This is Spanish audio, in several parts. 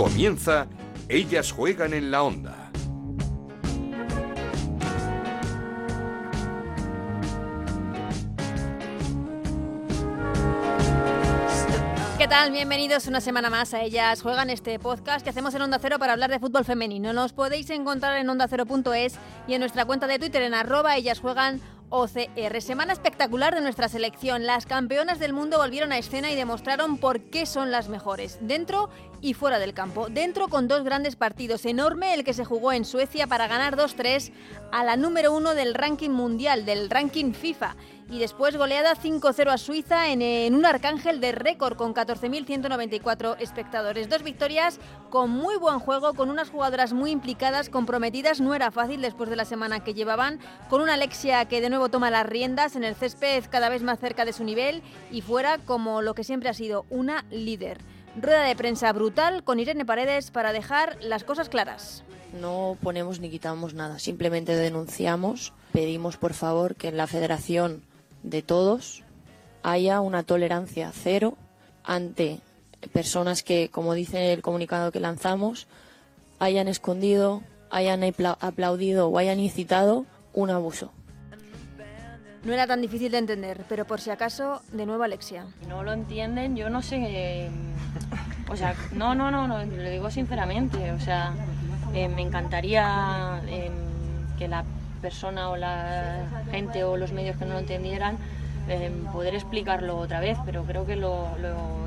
Comienza Ellas juegan en la onda. ¿Qué tal? Bienvenidos una semana más a Ellas Juegan este podcast que hacemos en Onda Cero para hablar de fútbol femenino. Nos podéis encontrar en ondacero.es y en nuestra cuenta de Twitter en arroba Ellas Juegan OCR. Semana espectacular de nuestra selección. Las campeonas del mundo volvieron a escena y demostraron por qué son las mejores, dentro y fuera del campo. Dentro con dos grandes partidos. Enorme el que se jugó en Suecia para ganar 2-3 a la número uno del ranking mundial, del ranking FIFA y después goleada 5-0 a Suiza en, un arcángel de récord con 14.194 espectadores. Dos victorias con muy buen juego, con unas jugadoras muy implicadas, comprometidas. No era fácil después de la semana que llevaban, con una Alexia que de nuevo toma las riendas en el césped cada vez más cerca de su nivel y fuera como lo que siempre ha sido, una líder. Rueda de prensa brutal con Irene Paredes para dejar las cosas claras. No ponemos ni quitamos nada, simplemente denunciamos, pedimos por favor que en la federación de todos haya una tolerancia cero ante personas que, como dice el comunicado que lanzamos, hayan escondido, hayan aplaudido o hayan incitado un abuso. No era tan difícil de entender, pero por si acaso, de nuevo Alexia. No lo entienden, yo no sé. O sea, no, no, no, no lo digo sinceramente. O sea, eh, me encantaría eh, que la persona o la gente o los medios que no lo entendieran eh, poder explicarlo otra vez, pero creo que lo,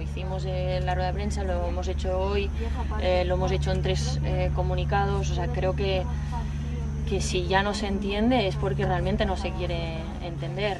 hicimos en la rueda de prensa, lo hemos hecho hoy, eh, lo hemos hecho en tres eh, comunicados, o sea, creo que, que si ya no se entiende es porque realmente no se quiere entender.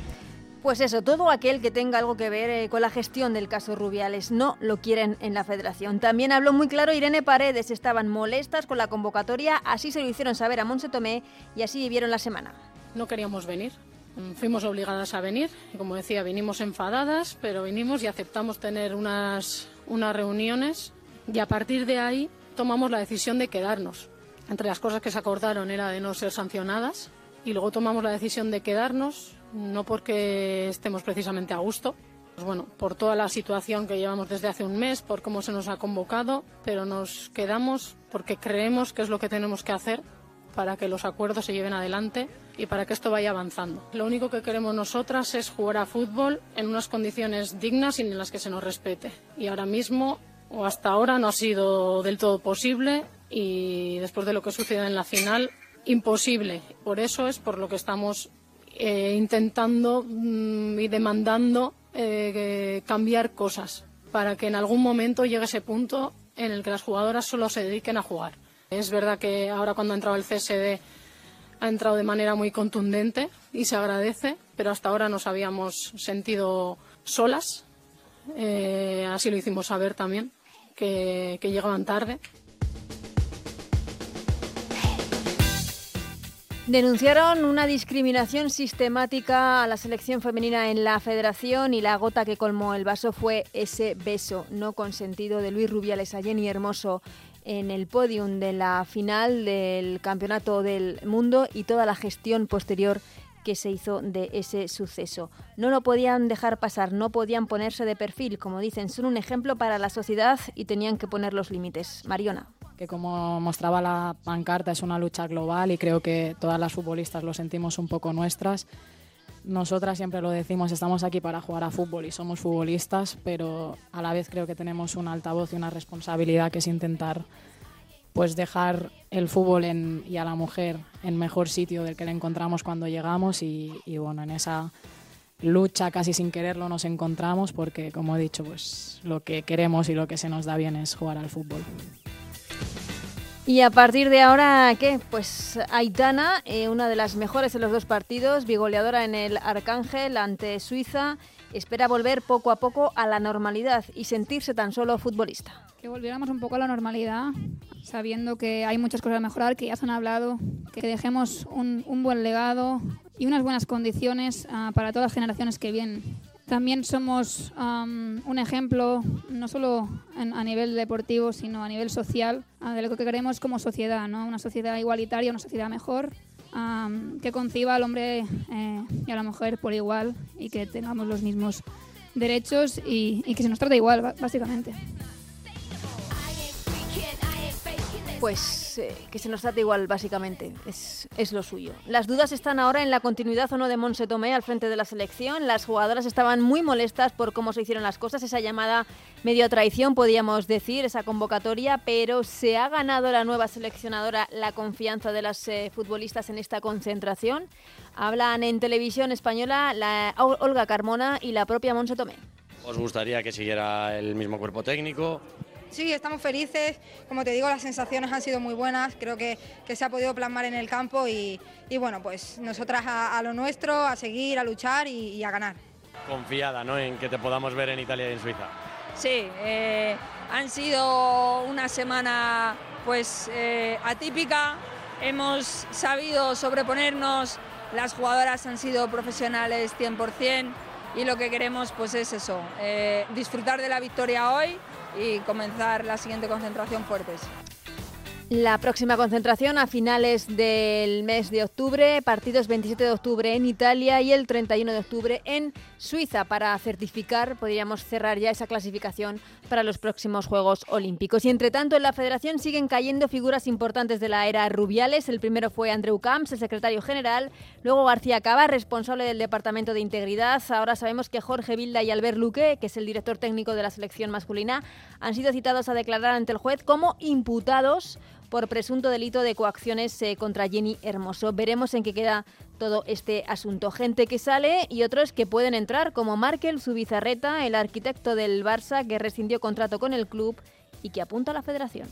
Pues eso, todo aquel que tenga algo que ver eh, con la gestión del caso Rubiales no lo quieren en la federación. También habló muy claro Irene Paredes, estaban molestas con la convocatoria, así se lo hicieron saber a Monse Tomé y así vivieron la semana. No queríamos venir, mm, fuimos obligadas a venir y como decía, vinimos enfadadas, pero vinimos y aceptamos tener unas, unas reuniones y a partir de ahí tomamos la decisión de quedarnos. Entre las cosas que se acordaron era de no ser sancionadas y luego tomamos la decisión de quedarnos no porque estemos precisamente a gusto, pues bueno, por toda la situación que llevamos desde hace un mes, por cómo se nos ha convocado, pero nos quedamos porque creemos que es lo que tenemos que hacer para que los acuerdos se lleven adelante y para que esto vaya avanzando. Lo único que queremos nosotras es jugar a fútbol en unas condiciones dignas y en las que se nos respete. Y ahora mismo, o hasta ahora, no ha sido del todo posible y después de lo que sucedido en la final, imposible. Por eso es por lo que estamos eh, intentando mm, y demandando eh, cambiar cosas para que en algún momento llegue ese punto en el que las jugadoras solo se dediquen a jugar. Es verdad que ahora cuando ha entrado el CSD ha entrado de manera muy contundente y se agradece, pero hasta ahora nos habíamos sentido solas. Eh, así lo hicimos saber también, que llegaban tarde. Denunciaron una discriminación sistemática a la selección femenina en la federación y la gota que colmó el vaso fue ese beso no consentido de Luis Rubiales a Jenny Hermoso en el podium de la final del Campeonato del Mundo y toda la gestión posterior que se hizo de ese suceso. No lo podían dejar pasar, no podían ponerse de perfil, como dicen, son un ejemplo para la sociedad y tenían que poner los límites. Mariona que como mostraba la pancarta es una lucha global y creo que todas las futbolistas lo sentimos un poco nuestras. Nosotras siempre lo decimos, estamos aquí para jugar a fútbol y somos futbolistas, pero a la vez creo que tenemos un altavoz y una responsabilidad que es intentar pues dejar el fútbol y a la mujer en mejor sitio del que le encontramos cuando llegamos y, y bueno, en esa lucha casi sin quererlo nos encontramos porque como he dicho, pues lo que queremos y lo que se nos da bien es jugar al fútbol. Y a partir de ahora, ¿qué? Pues Aitana, eh, una de las mejores en los dos partidos, bigoleadora en el Arcángel ante Suiza, espera volver poco a poco a la normalidad y sentirse tan solo futbolista. Que volviéramos un poco a la normalidad, sabiendo que hay muchas cosas a mejorar, que ya se han hablado, que dejemos un, buen legado y unas buenas condiciones ah, para todas las generaciones que vienen. También somos un ejemplo, no solo a nivel deportivo, sino a nivel social, de lo que queremos como sociedad, ¿no? una sociedad igualitaria, una sociedad mejor, que conciba al hombre eh, y a la mujer por igual y que tengamos los mismos derechos y, y que se nos trate igual, básicamente. Pues eh, que se nos trate igual, básicamente. Es, es, lo suyo. Las dudas están ahora en la continuidad o no de Monse Tomé al frente de la selección. Las jugadoras estaban muy molestas por cómo se hicieron las cosas, esa llamada medio traición, podríamos decir, esa convocatoria, pero se ha ganado la nueva seleccionadora la confianza de las eh, futbolistas en esta concentración. Hablan en televisión española la Olga Carmona y la propia Monse Tomé. Os gustaría que siguiera el mismo cuerpo técnico, Sí, estamos felices. Como te digo, las sensaciones han sido muy buenas. Creo que, se ha podido plasmar en el campo y, bueno, pues nosotras a, lo nuestro, a seguir, a luchar y, a ganar. Confiada, ¿no? En que te podamos ver en Italia y en Suiza. Sí, eh, han sido una semana pues eh, atípica. Hemos sabido sobreponernos. Las jugadoras han sido profesionales 100% y lo que queremos pues es eso, eh, disfrutar de la victoria hoy y comenzar la siguiente concentración fuertes. La próxima concentración a finales del mes de octubre, partidos 27 de octubre en Italia y el 31 de octubre en Suiza para certificar, podríamos cerrar ya esa clasificación para los próximos Juegos Olímpicos. Y entre tanto, en la federación siguen cayendo figuras importantes de la era Rubiales. El primero fue Andrew Camps, el secretario general, luego García Cava, responsable del Departamento de Integridad. Ahora sabemos que Jorge Vilda y Albert Luque, que es el director técnico de la selección masculina, han sido citados a declarar ante el juez como imputados por presunto delito de coacciones eh, contra Jenny Hermoso. Veremos en qué queda todo este asunto. Gente que sale y otros que pueden entrar, como Markel Subizarreta, el arquitecto del Barça que rescindió contrato con el club y que apunta a la federación.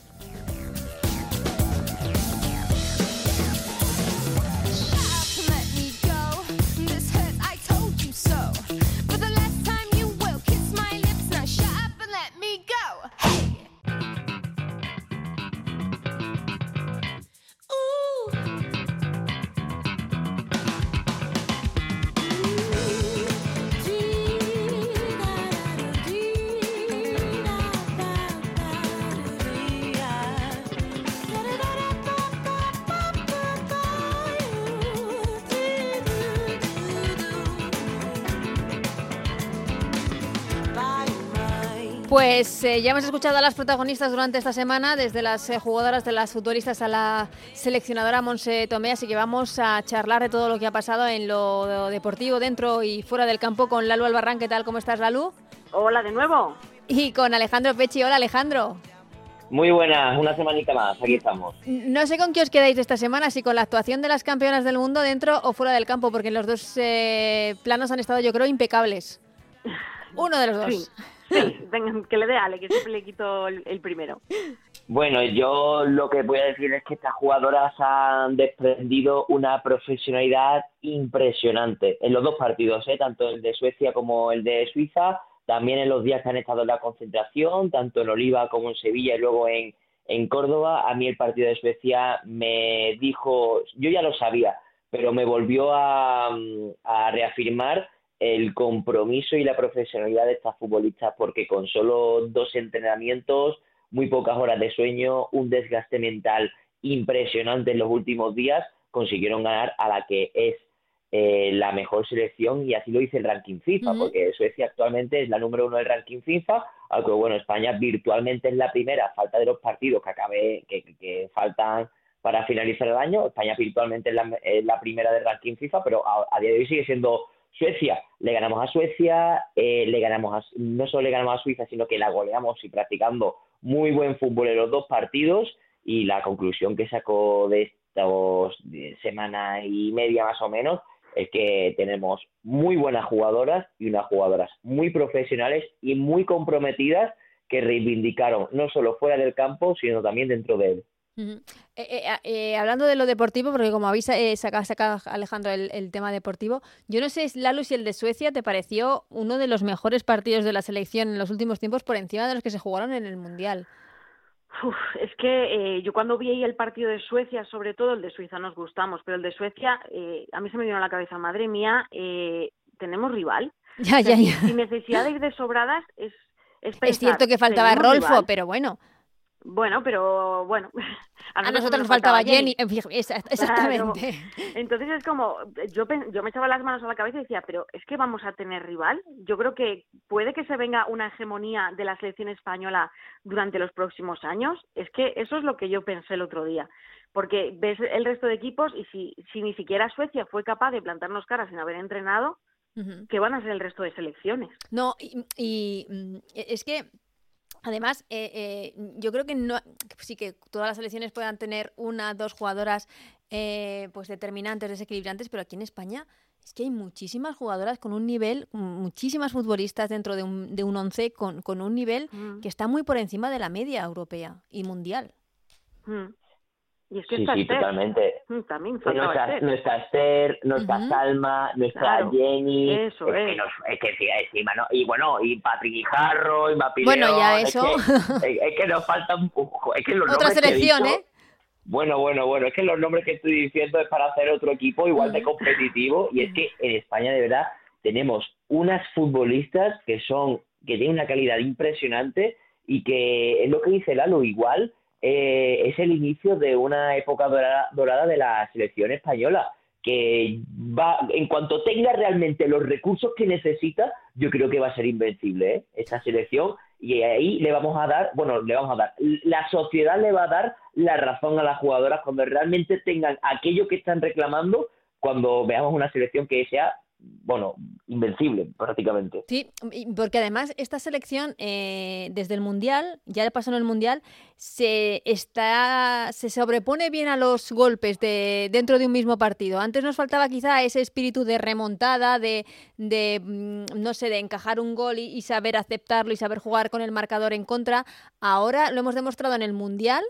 Pues eh, ya hemos escuchado a las protagonistas durante esta semana, desde las eh, jugadoras de las futbolistas a la seleccionadora Monse Tomé, así que vamos a charlar de todo lo que ha pasado en lo deportivo dentro y fuera del campo con Lalu Albarrán. ¿Qué tal? ¿Cómo estás, Lalu? Hola de nuevo. Y con Alejandro Pechi. Hola, Alejandro. Muy buenas, una semanita más, aquí estamos. No sé con qué os quedáis esta semana, si con la actuación de las campeonas del mundo dentro o fuera del campo, porque los dos eh, planos han estado, yo creo, impecables. Uno de los dos. Que le dé Ale, que siempre le quito el, primero. Bueno, yo lo que voy a decir es que estas jugadoras han desprendido una profesionalidad impresionante en los dos partidos, ¿eh? tanto el de Suecia como el de Suiza, también en los días que han estado en la concentración, tanto en Oliva como en Sevilla y luego en, en Córdoba. A mí el partido de Suecia me dijo, yo ya lo sabía, pero me volvió a, a reafirmar el compromiso y la profesionalidad de estas futbolistas, porque con solo dos entrenamientos, muy pocas horas de sueño, un desgaste mental impresionante en los últimos días, consiguieron ganar a la que es eh, la mejor selección y así lo dice el ranking FIFA, porque Suecia actualmente es la número uno del ranking FIFA, aunque bueno, España virtualmente es la primera, falta de los partidos que acabe, que, faltan para finalizar el año, España virtualmente es la, primera del ranking FIFA, pero a día de hoy sigue siendo Suecia, le ganamos a Suecia, eh, le ganamos no solo le ganamos a Suiza, sino que la goleamos y practicando muy buen fútbol en los dos partidos y la conclusión que sacó de estos semana y media más o menos es que tenemos muy buenas jugadoras y unas jugadoras muy profesionales y muy comprometidas que reivindicaron no solo fuera del campo, sino también dentro de él. Eh, eh, eh, hablando de lo deportivo, porque como habéis sacado, Alejandro el, tema deportivo, yo no sé, Lalu, si el de Suecia te pareció uno de los mejores partidos de la selección en los últimos tiempos por encima de los que se jugaron en el Mundial. es que yo cuando vi el partido de Suecia, sobre todo el de Suiza nos gustamos, pero el de Suecia, a mí se me vino a la cabeza, madre mía, tenemos rival. Ya, ya, ya. Sin necesidad de ir de sobradas, es, es, es cierto que faltaba Rolfo, pero bueno. Bueno, pero bueno. A, nosotros nos faltaba Jenny, exactamente. Entonces es como, yo, yo me echaba las manos a la cabeza y decía, pero es que vamos a tener rival. Yo creo que puede que se venga una hegemonía de la selección española durante los próximos años. Es que eso es lo que yo pensé el otro día. Porque ves el resto de equipos y si, si ni siquiera Suecia fue capaz de plantarnos caras sin haber entrenado, ¿qué van a ser el resto de selecciones? No, y mm, es que Además, eh, eh, yo creo que no, sí que todas las selecciones puedan tener una, dos jugadoras eh, pues determinantes, desequilibrantes, pero aquí en España es que hay muchísimas jugadoras con un nivel, muchísimas futbolistas dentro de un, de un once con, con un nivel mm. que está muy por encima de la media europea y mundial. Mm. Y es que sí, sí, totalmente. Mm, también nuestra, nuestra Esther, nuestra Salma, nuestra Jenny. Eso es. Que nos, es que encima, ¿no? Y bueno, y Patrick Jarro, y Mapileo. Bueno, ya eso. Es que, nos falta un poco. Es que los Otra selección, ¿eh? Bueno, bueno, bueno, es que los nombres que estoy diciendo es para hacer otro equipo igual de competitivo y es que en España de verdad tenemos unas futbolistas que son que tienen una calidad impresionante y que es lo que dice Lalo igual eh, es el inicio de una época dorada, de la selección española que va, en cuanto tenga realmente los recursos que necesita, yo creo que va a ser invencible ¿eh? esta selección y ahí le vamos a dar, bueno, le vamos a dar, la sociedad le va a dar la razón a las jugadoras cuando realmente tengan aquello que están reclamando, cuando veamos una selección que sea bueno, invencible prácticamente. Sí, porque además esta selección eh, desde el Mundial, ya le pasó en el Mundial, se está se sobrepone bien a los golpes de dentro de un mismo partido. Antes nos faltaba quizá ese espíritu de remontada, de, de mm, no sé, de encajar un gol y, y saber aceptarlo y saber jugar con el marcador en contra. Ahora lo hemos demostrado en el Mundial.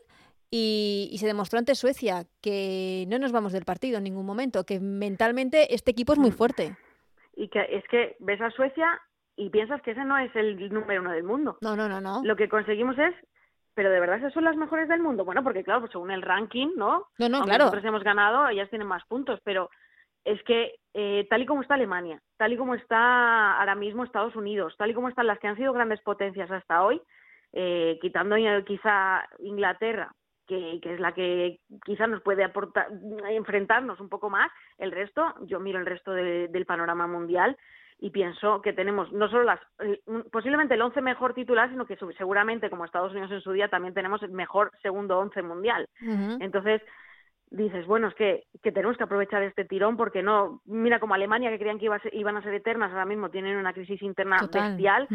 Y, y, se demostró ante Suecia que no nos vamos del partido en ningún momento, que mentalmente este equipo es muy fuerte y que es que ves a Suecia y piensas que ese no es el número uno del mundo. No, no, no, no. Lo que conseguimos es, pero de verdad esas son las mejores del mundo. Bueno, porque claro, pues según el ranking, ¿no? No, no, claro. Nosotros hemos ganado, ellas tienen más puntos, pero es que eh, tal y como está Alemania, tal y como está ahora mismo Estados Unidos, tal y como están las que han sido grandes potencias hasta hoy, eh, quitando quizá Inglaterra, que, es la que quizás nos puede aportar, enfrentarnos un poco más. El resto, yo miro el resto del panorama mundial y pienso que tenemos no solo las posiblemente el once mejor titular, sino que seguramente como Estados Unidos en su día también tenemos el mejor segundo once mundial. Entonces dices, bueno, es que, que tenemos que aprovechar este tirón porque no, mira como Alemania que creían que iba iban a ser eternas, ahora mismo tienen una crisis interna bestial.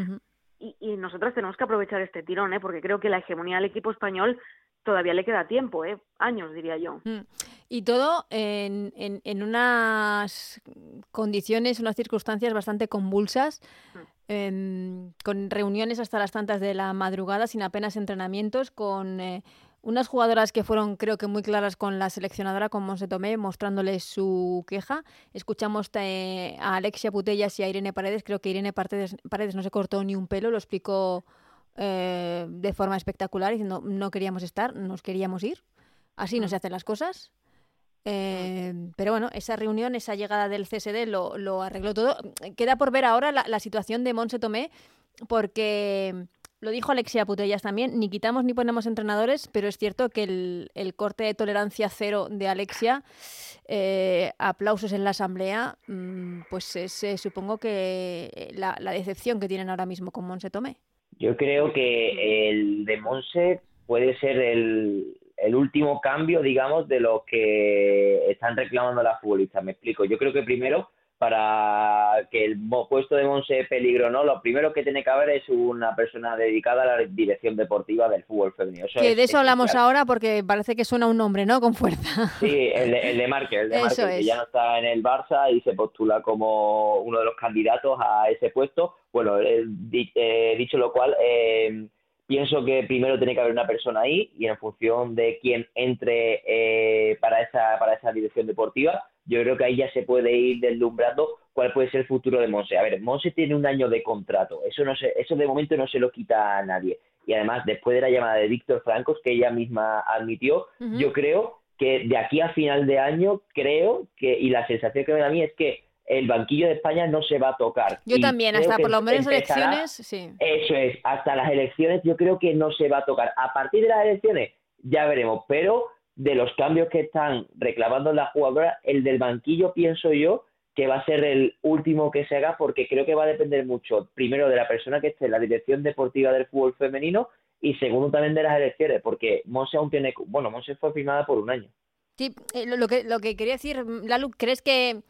Y, y, nosotras tenemos que aprovechar este tirón, ¿eh? porque creo que la hegemonía del equipo español todavía le queda tiempo, ¿eh? años diría yo. Mm. Y todo en, en, unas condiciones, unas circunstancias bastante convulsas, mm. em, con reuniones hasta las tantas de la madrugada, sin apenas entrenamientos, con eh, unas jugadoras que fueron creo que muy claras con la seleccionadora, con Monse Tomé, mostrándoles su queja. Escuchamos eh, a Alexia Putellas y a Irene Paredes, creo que Irene Paredes, Paredes no se cortó ni un pelo, lo explicó eh, de forma espectacular, diciendo no queríamos estar, nos queríamos ir. Así no se hacen las cosas. Eh, pero bueno, esa reunión, esa llegada del CSD lo, lo arregló todo. Queda por ver ahora la, situación de Monse Tomé, porque lo dijo Alexia Putellas también, ni quitamos ni ponemos entrenadores, pero es cierto que el, corte de tolerancia cero de Alexia, eh, aplausos en la asamblea, mm, pues es supongo que la, la, decepción que tienen ahora mismo con Monse Tomé. Yo creo que el de Monse puede ser el, el último cambio, digamos, de lo que están reclamando las futbolistas. Me explico. Yo creo que primero para que el puesto de Monse peligro no, lo primero que tiene que haber es una persona dedicada a la dirección deportiva del fútbol femenino. que de eso hablamos ahora porque parece que suena un nombre, ¿no? Con fuerza. Sí, el de, el de Marque, el de Marque, que ya no está en el Barça y se postula como uno de los candidatos a ese puesto. Bueno, eh, eh, dicho lo cual, eh, pienso que primero tiene que haber una persona ahí y en función de quién entre para esa para esa dirección deportiva yo creo que ahí ya se puede ir deslumbrando cuál puede ser el futuro de Monse. A ver, Monse tiene un año de contrato, eso no se, eso de momento no se lo quita a nadie. Y además, después de la llamada de Víctor Francos, que ella misma admitió, yo creo que de aquí a final de año, creo que, y la sensación que me da a mí es que el banquillo de España no se va a tocar. Yo también, hasta por lo menos elecciones, sí. Eso es, hasta las elecciones yo creo que no se va a tocar. A partir de las elecciones ya veremos, pero de los cambios que están reclamando las jugadoras, el del banquillo pienso yo que va a ser el último que se haga porque creo que va a depender mucho, primero, de la persona que esté en la dirección deportiva del fútbol femenino y segundo también de las elecciones, porque Monse aún tiene, bueno, Monse fue firmada por un año. Sí, eh, lo, que, lo que quería decir, Lalu, ¿crees que,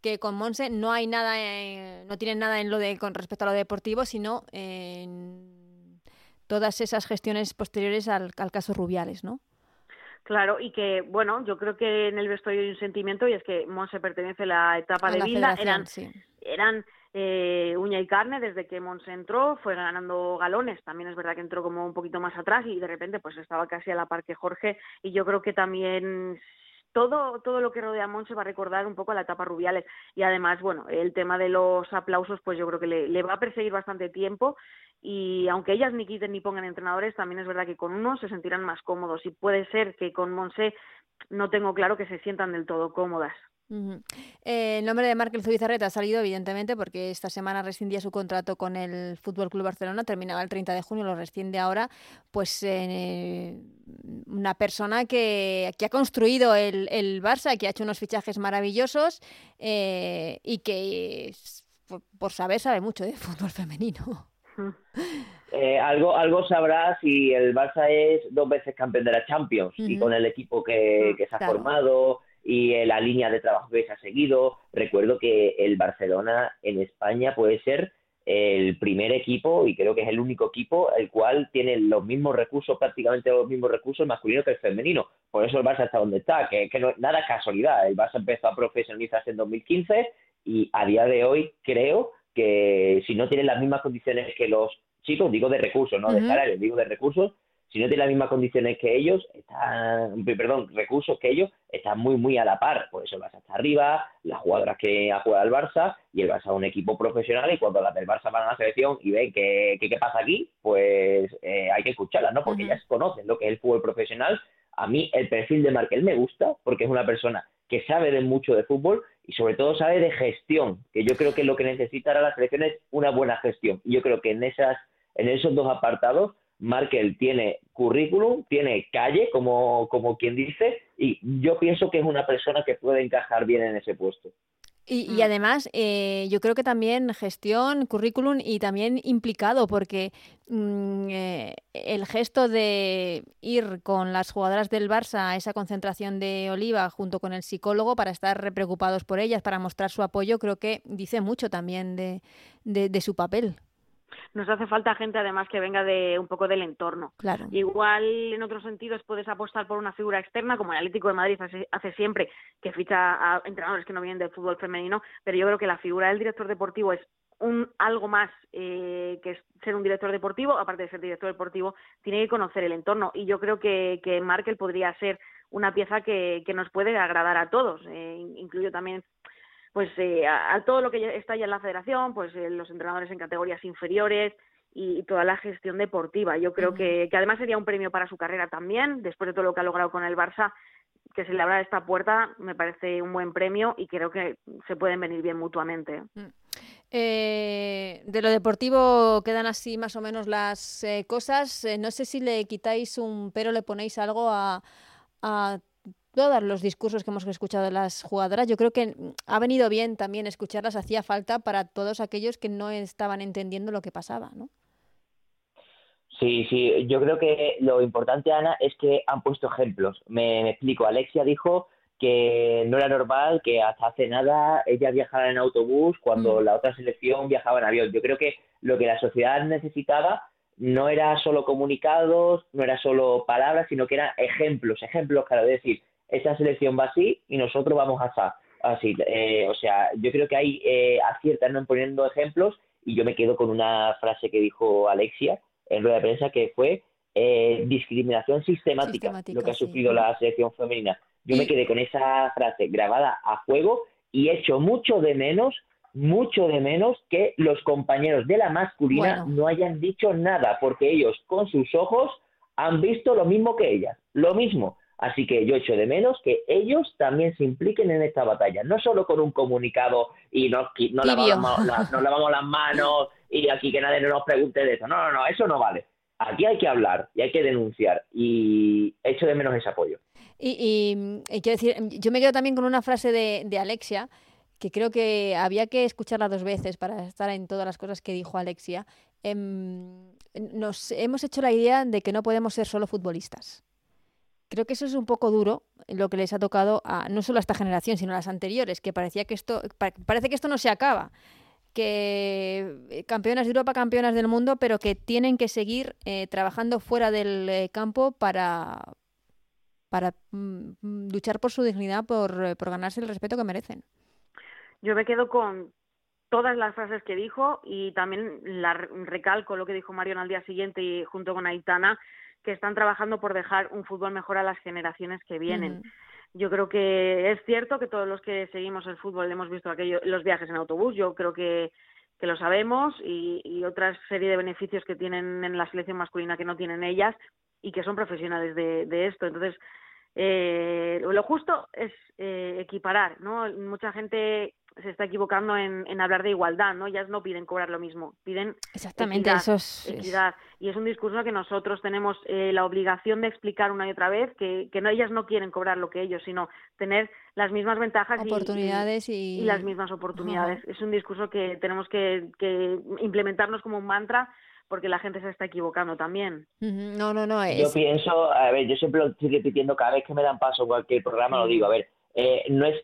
que con Monse no hay nada, eh, no tienen nada en lo de con respecto a lo deportivo, sino en todas esas gestiones posteriores al, al caso Rubiales, ¿no? Claro, y que, bueno, yo creo que en el vestuario hay un sentimiento y es que Monse pertenece a la etapa de vida. Eran, eran eh, uña y carne desde que Monse entró, fue ganando galones. También es verdad que entró como un poquito más atrás y de repente pues estaba casi a la par que Jorge. Y yo creo que también todo, todo lo que rodea a Monse va a recordar un poco a la etapa Rubiales. Y además, bueno, el tema de los aplausos, pues yo creo que le, va a perseguir bastante tiempo y aunque ellas ni quiten ni pongan entrenadores, también es verdad que con uno se sentirán más cómodos y puede ser que con Monse no tengo claro que se sientan del todo cómodas. Eh, el nombre de Markel Zubizarreta ha salido, evidentemente, porque esta semana rescindía su contrato con el Fútbol Club Barcelona, terminaba el 30 de junio, lo rescinde ahora. Pues eh, una persona que, que, ha construido el, el, Barça, que ha hecho unos fichajes maravillosos eh, y que, por saber, sabe mucho de fútbol femenino. Eh, algo, algo sabrá si el Barça es dos veces campeón de la Champions y con el equipo que, mm, se ha formado y la línea de trabajo que se ha seguido. Recuerdo que el Barcelona en España puede ser el primer equipo y creo que es el único equipo el cual tiene los mismos recursos, prácticamente los mismos recursos masculinos que el femenino. Por eso el Barça está donde está, que, que no, nada es casualidad. El Barça empezó a profesionalizarse en 2015 y a día de hoy creo que si no tienen las mismas condiciones que los chicos, digo de recursos, no de salarios, digo de recursos, si no tienen las mismas condiciones que ellos, están, perdón, recursos que ellos, están muy, muy a la par. Por eso el Barça está arriba, las jugadoras que ha jugado el Barça, y el Barça es un equipo profesional, y cuando las del Barça van a la selección y ven que, qué pasa aquí, pues eh, hay que escucharlas, ¿no? Porque ellas conocen lo que es el fútbol profesional. A mí el perfil de Markel me gusta, porque es una persona que sabe de mucho de fútbol y sobre todo sabe de gestión, que yo creo que lo que necesita ahora la selección es una buena gestión. Y yo creo que en esas en esos dos apartados Markel tiene currículum, tiene calle, como, como quien dice, y yo pienso que es una persona que puede encajar bien en ese puesto. Y, y, mm. además, eh, yo creo que también gestión, currículum y también implicado, porque mm, eh, el gesto de ir con las jugadoras del Barça a esa concentración de Oliva junto con el psicólogo para estar preocupados por ellas, para mostrar su apoyo, creo que dice mucho también de, de su papel nos hace falta gente además que venga de un poco del entorno. Claro. Igual en otros sentidos puedes apostar por una figura externa, como el Atlético de Madrid hace, siempre, que ficha a entrenadores que no vienen del fútbol femenino, pero yo creo que la figura del director deportivo es un algo más eh, que ser un director deportivo, aparte de ser director deportivo, tiene que conocer el entorno y yo creo que, que Markel podría ser una pieza que, que nos puede agradar a todos, eh, incluyo también pues eh, a, todo lo que está ya en la federación, pues eh, los entrenadores en categorías inferiores y, toda la gestión deportiva. Yo creo que, que, además sería un premio para su carrera también, después de todo lo que ha logrado con el Barça, que se le abra esta puerta me parece un buen premio y creo que se pueden venir bien mutuamente. Mm. Eh, de lo deportivo quedan así más o menos las cosas. no sé si le quitáis un pero, le ponéis algo a, a todos los discursos que hemos escuchado de las jugadoras, yo creo que ha venido bien también escucharlas, hacía falta para todos aquellos que no estaban entendiendo lo que pasaba, ¿no? Sí, sí, yo creo que lo importante, Ana, es que han puesto ejemplos. Me, explico, Alexia dijo que no era normal que hasta hace nada ella viajara en autobús cuando mm. la otra selección viajaba en avión. Yo creo que lo que la sociedad necesitaba no era solo comunicados, no era solo palabras, sino que eran ejemplos, ejemplos, claro, es decir, esa selección va así y nosotros vamos a así. Eh, o sea, yo creo que hay eh, aciertan en poniendo ejemplos y yo me quedo con una frase que dijo Alexia en rueda de prensa que fue eh, discriminación sistemática, lo que ha sufrido la selección femenina. Yo me quedé con esa frase grabada a fuego y echo mucho de menos, mucho de menos que los compañeros de la masculina no hayan dicho nada, porque ellos con sus ojos han visto lo mismo que ellas, lo mismo Así que yo echo de menos que ellos también se impliquen en esta batalla, no solo con un comunicado y no, no, lavamos, las, no lavamos las manos y aquí que nadie nos pregunte de eso. No, no, no, eso no vale. Aquí hay que hablar y hay que denunciar y echo de menos ese apoyo. Y, quiero decir, yo me quedo también con una frase de, de Alexia, que creo que había que escucharla dos veces para estar en todas las cosas que dijo Alexia. Em, nos hemos hecho la idea de que no podemos ser solo futbolistas. Creo que eso es un poco duro lo que les ha tocado a, no solo a esta generación, sino a las anteriores, que parecía que esto, parece que esto no se acaba, que eh, campeonas de Europa, campeonas del mundo, pero que tienen que seguir eh, trabajando fuera del eh, campo para, para mm, luchar por su dignidad, por, por ganarse el respeto que merecen. Yo me quedo con todas las frases que dijo y también la recalco lo que dijo Marion al día siguiente y junto con Aitana que están trabajando por dejar un fútbol mejor a las generaciones que vienen. Yo creo que es cierto que todos los que seguimos el fútbol hemos visto aquello, los viajes en autobús, yo creo que, que lo sabemos y, y otra serie de beneficios que tienen en la selección masculina que no tienen ellas y que son profesionales de, de esto. Entonces, eh, lo justo es eh, equiparar, ¿no? Mucha gente se está equivocando en, en, hablar de igualdad, ¿no? Ellas no piden cobrar lo mismo, piden Exactamente, equidad, eso es, equidad. Y es un discurso que nosotros tenemos eh, la obligación de explicar una y otra vez, que, que no ellas no quieren cobrar lo que ellos, sino tener las mismas ventajas oportunidades y, y... y las mismas oportunidades. Es un discurso que tenemos que, que implementarnos como un mantra porque la gente se está equivocando también. No, no, no. Es... Yo pienso, a ver, yo siempre lo estoy repitiendo cada vez que me dan paso en cualquier programa, lo digo, a ver, eh, no es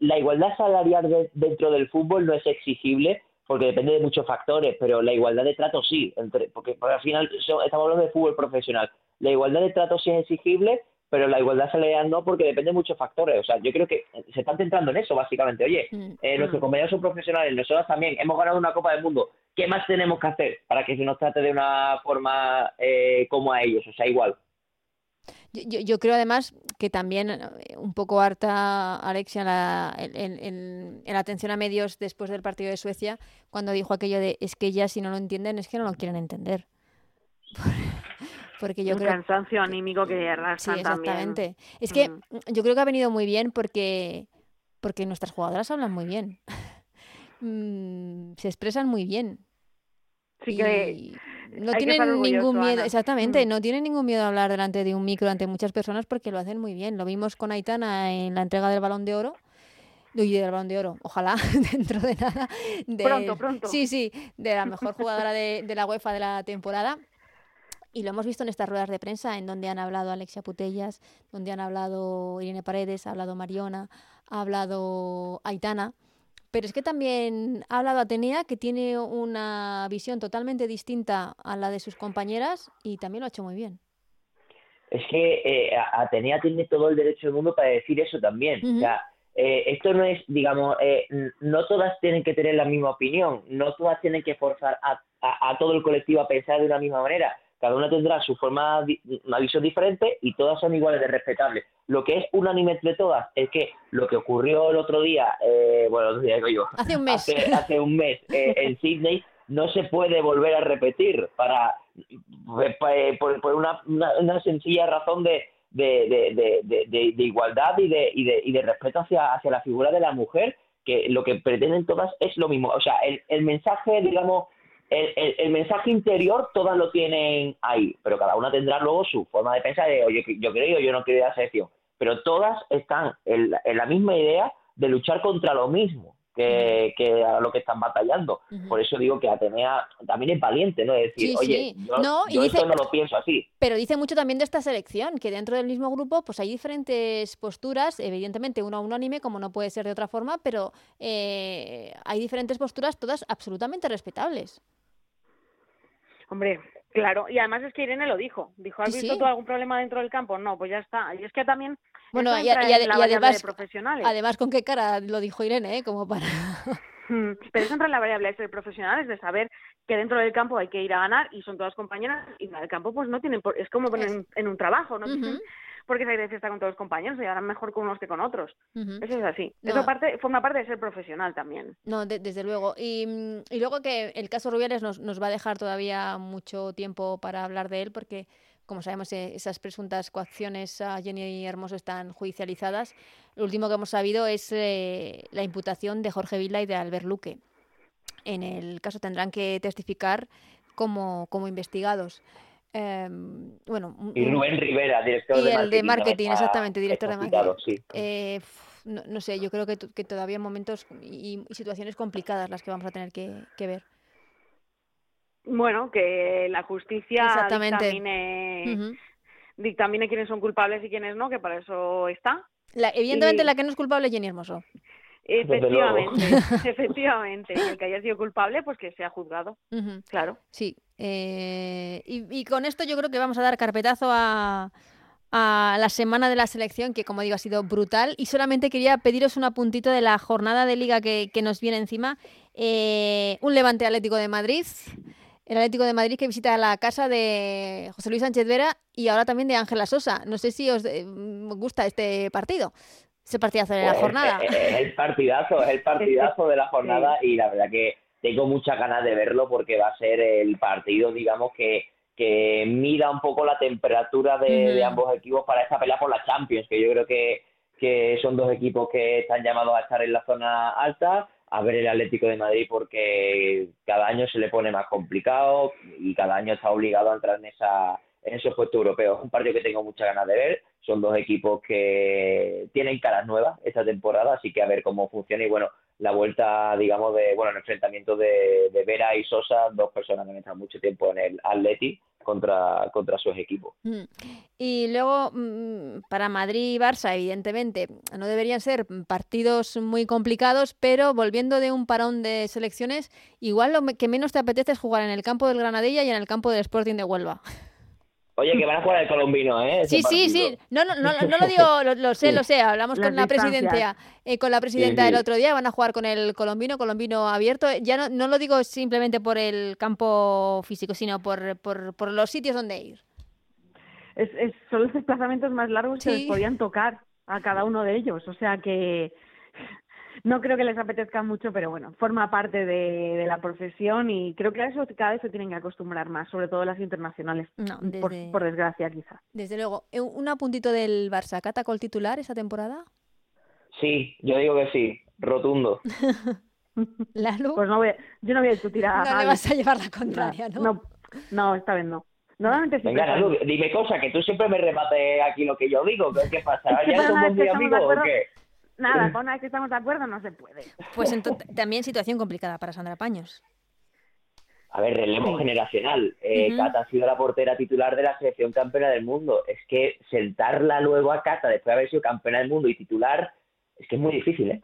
la igualdad salarial de, dentro del fútbol no es exigible porque depende de muchos factores, pero la igualdad de trato sí, entre, porque, porque al final estamos hablando de fútbol profesional. La igualdad de trato sí es exigible, pero la igualdad salarial no porque depende de muchos factores. O sea, yo creo que se están centrando en eso básicamente. Oye, eh, nuestros compañeros son profesionales, nosotros también hemos ganado una Copa del Mundo. ¿Qué más tenemos que hacer para que se nos trate de una forma eh, como a ellos? O sea, igual. Yo, yo, creo además que también eh, un poco harta Alexia en la, en, en, en la atención a medios después del partido de Suecia, cuando dijo aquello de es que ya si no lo entienden es que no lo quieren entender. Porque yo un creo... cansancio anímico que arrastran sí, exactamente. también. Es que mm. yo creo que ha venido muy bien porque, porque nuestras jugadoras hablan muy bien. mm, se expresan muy bien. Sí y que no hay tienen que ningún miedo, Ana. exactamente, Mm. no tienen ningún miedo a hablar delante de un micro ante muchas personas porque lo hacen muy bien. Lo vimos con Aitana en la entrega del Balón de Oro. Uy, del Balón de Oro, ojalá dentro de nada. De, Pronto, pronto. Sí, sí, de la mejor jugadora de, de la UEFA de la temporada. Y lo hemos visto en estas ruedas de prensa, en donde han hablado Alexia Putellas, donde han hablado Irene Paredes, ha hablado Mariona, ha hablado Aitana. Pero es que también ha hablado Atenea, que tiene una visión totalmente distinta a la de sus compañeras y también lo ha hecho muy bien. Es que eh, Atenea tiene todo el derecho del mundo para decir eso también. O sea, eh, esto no es, digamos, eh, no todas tienen que tener la misma opinión, no todas tienen que forzar a, a- a todo el colectivo a pensar de una misma manera. Cada una tendrá su forma, una visión diferente y todas son iguales de respetables. Lo que es unánime entre todas es que lo que ocurrió el otro día, eh, bueno, el otro día digo yo, Hace un mes. hace, hace un mes eh, en Sydney, no se puede volver a repetir para por, por- por una, una, una sencilla razón de, de, de, de, de- de- de igualdad y de, y, de, y de respeto hacia, hacia la figura de la mujer, que lo que pretenden todas es lo mismo. O sea, el, el mensaje, digamos, el, el, el mensaje interior todas lo tienen ahí, pero cada una tendrá luego su forma de pensar de, oye, yo creo, yo no quiero ir a la selección. Pero todas están en en la misma idea de luchar contra lo mismo que, que a lo que están batallando. Por eso digo que Atenea también es valiente, ¿no? Es decir, Sí, oye, sí. yo, No, y yo dice- esto no lo pienso así. Pero dice mucho también de esta selección, que dentro del mismo grupo pues hay diferentes posturas, evidentemente una unánime, como no puede ser de otra forma, pero eh, hay diferentes posturas, todas absolutamente respetables. Hombre, claro, y además es que Irene lo dijo. Dijo, ¿has visto sí. tú algún problema dentro del campo? No, pues ya está. Y es que también Bueno, y, a- además, además, ¿con qué cara lo dijo Irene? eh? Como para... Mm, Pero eso entra en la variable de ser profesionales, de saber que dentro del campo hay que ir a ganar y son todas compañeras y en el campo pues no tienen, por- es como poner en, en un trabajo, no Ujú. tienen por qué salir de fiesta con todos los compañeros y harán mejor con unos que con otros. Eso es así. No. Eso parte, forma parte de ser profesional también. No, de- desde luego. Y, y luego que el caso Rubiales nos, nos va a dejar todavía mucho tiempo para hablar de él porque como sabemos, eh, esas presuntas coacciones a Jenny Hermoso están judicializadas. Lo último que hemos sabido es eh, la imputación de Jorge Vila y de Albert Luque. En el caso tendrán que testificar como, como investigados. Em, bueno, y Rubén Rivera, director y de el marketing. de marketing, exactamente, director de marketing. Sí. Eh, no, no, sé, yo creo que, que todavía momentos y, y, situaciones complicadas las que vamos a tener que, que ver. Bueno, que la justicia Exactamente. dictamine, uh -huh. dictamine quiénes son culpables y quiénes no, que para eso está. La, evidentemente y... la que no es culpable es Jenny Hermoso. Efectivamente, efectivamente. El que haya sido culpable, pues que sea juzgado. Uh -huh. Claro. Sí. Eh, y, y, con esto yo creo que vamos a dar carpetazo a, a, la semana de la selección, que como digo ha sido brutal. Y solamente quería pediros un apuntito de la jornada de liga que, que nos viene encima. Eh, un Levante Atlético de Madrid. El Atlético de Madrid que visita la casa de José Luis Sánchez Vera y ahora también de Ángela Sosa. No sé si os eh, gusta este partido. Ese partidazo de la pues jornada. Es, es el partidazo, es el partidazo de la jornada sí. y la verdad que tengo muchas ganas de verlo porque va a ser el partido, digamos, que, que mida un poco la temperatura de, de ambos equipos para esta pelea por la Champions, que yo creo que, que son dos equipos que están llamados a estar en la zona alta, a ver el Atlético de Madrid porque cada año se le pone más complicado y cada año está obligado a entrar en esa en esos puestos europeos. Es un partido que tengo muchas ganas de ver. Son dos equipos que tienen caras nuevas esta temporada, así que a ver cómo funciona. Y bueno, la vuelta, digamos, de bueno, el enfrentamiento de, de Vera y Sosa, dos personas que han estado mucho tiempo en el Atleti contra, contra sus equipos. Mm. Y luego, mm, para Madrid y Barça, evidentemente, no deberían ser partidos muy complicados, pero volviendo de un parón de selecciones, igual lo que menos te apetece es jugar en el campo del Granadilla y en el campo del Sporting de Huelva. Oye, que van a jugar el colombino, ¿eh? Sí, sí, sí. No, no, no, no lo digo, lo, lo, sé, lo sé. Hablamos con la presidenta, eh, con la presidenta sí, sí. el otro día. Van a jugar con el colombino, colombino abierto. Ya no, no lo digo simplemente por el campo físico, sino por, por, por los sitios donde ir. Es, es, son los desplazamientos más largos sí. que les podían tocar a cada uno de ellos. O sea que no creo que les apetezca mucho, pero bueno, forma parte de, de, la profesión y creo que a eso cada vez se tienen que acostumbrar más, sobre todo las internacionales, no, desde, por, por, desgracia quizá. Desde luego. Eh, ¿Un apuntito del Barça? ¿Catacol titular esa temporada? Sí, yo digo que sí, rotundo. ¿Lalo? Pues no voy, yo no voy a discutir a... No le vas a llevar la contraria, ¿no? No, no esta vez no. Normalmente sí. Venga, Lalu, dime cosa, que tú siempre me remates aquí lo que yo digo. ¿Qué pasa? ¿Ya somos muy amigos o qué? Nada, con una vez que estamos de acuerdo no se puede. Pues entonces, también situación complicada para Sandra Paños. A ver, relevo generacional. Eh, uh -huh. Cata ha sido la portera titular de la selección campeona del mundo. Es que sentarla luego a Cata después de haber sido campeona del mundo y titular, es que es muy difícil, ¿eh?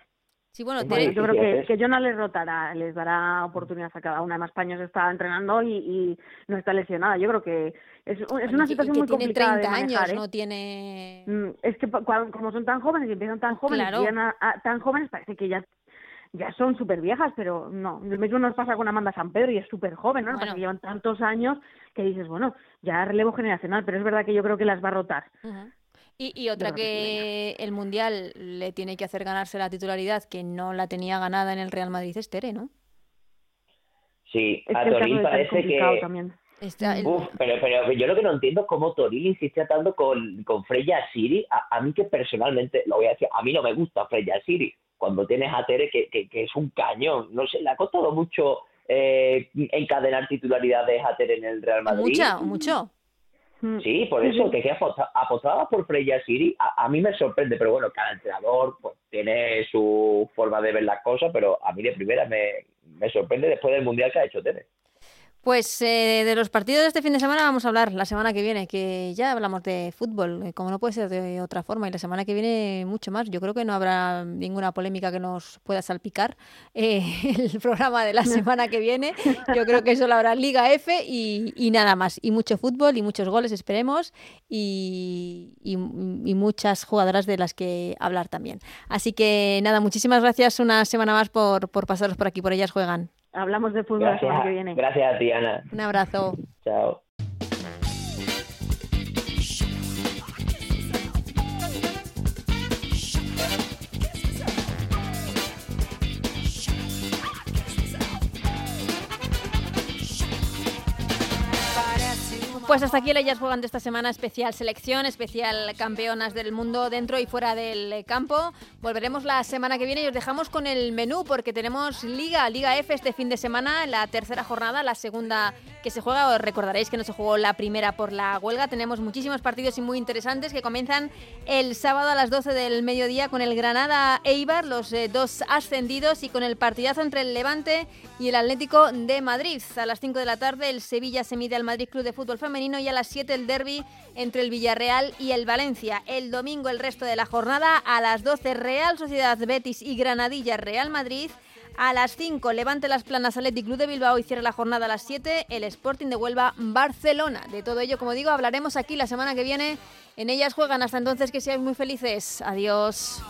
Sí, bueno, bueno yo creo que, que Jonah les rotará, les dará oportunidades a cada una. Además, Paños está entrenando y, y no está lesionada. Yo creo que es, es bueno, una situación que muy tiene complicada 30 de manejar, años, ¿eh? no tiene... Mm, Es que como son tan jóvenes y empiezan tan jóvenes, Claro. y a- a- tan jóvenes, parece que ya ya son súper viejas, pero no. Lo mismo nos pasa con Amanda San Pedro y es súper joven, ¿no? Porque llevan tantos años que dices, bueno, ya relevo generacional, pero es verdad que yo creo que las va a rotar. Ujú. Y, y otra que el Mundial le tiene que hacer ganarse la titularidad, que no la tenía ganada en el Real Madrid, es Tere, ¿no? Sí, Es a Toril parece que... también. Está el- Uf, pero, pero yo lo que no entiendo es cómo Toril insiste tanto con, con Freya Siri. A, a mí que personalmente, lo voy a decir, a mí no me gusta Freya Siri. Cuando tienes a Tere que, que, que es un cañón. No sé, le ha costado mucho eh, encadenar titularidades a Tere en el Real Madrid. Mucha, mucho. Mm. Sí, por eso, que, que aposta- apostaba por Freya Siri, a, a mí me sorprende, pero bueno, cada entrenador pues, tiene su forma de ver las cosas, pero a mí de primera me, me sorprende después del Mundial que ha hecho Tere. Pues eh, de los partidos de este fin de semana vamos a hablar la semana que viene, que ya hablamos de fútbol, eh, como no puede ser de otra forma, y la semana que viene mucho más. Yo creo que no habrá ninguna polémica que nos pueda salpicar eh, el programa de la semana que viene. Yo creo que solo habrá Liga F y, nada más. Y mucho fútbol y muchos goles, esperemos, y- y muchas jugadoras de las que hablar también. Así que nada, muchísimas gracias una semana más por, por pasaros por aquí, por ellas juegan. Hablamos de fútbol la semana que viene. gracias a ti, Ana. Un abrazo. Chao. Pues hasta aquí el Ellas Juegan esta semana, especial selección, especial campeonas del mundo dentro y fuera del campo. Volveremos la semana que viene y os dejamos con el menú porque tenemos Liga, Liga F este fin de semana, la tercera jornada, la segunda que se juega. Os recordaréis que no se jugó la primera por la huelga. Tenemos muchísimos partidos y muy interesantes que comienzan el sábado a las 12 del mediodía con el Granada Eibar, los eh, dos ascendidos y con el partidazo entre el Levante y el Atlético de Madrid. A las 5 de la tarde el Sevilla se mide al Madrid Club de Fútbol Y a las 7 el derby entre el Villarreal y el Valencia. El domingo el resto de la jornada a las 12 Real Sociedad Betis y Granadilla Real Madrid. A las 5 Levante las Planas Athletic Club de Bilbao y cierra la jornada a las 7 el Sporting de Huelva Barcelona. De todo ello, como digo, hablaremos aquí la semana que viene. En ellas juegan hasta entonces que seáis muy felices. Adiós.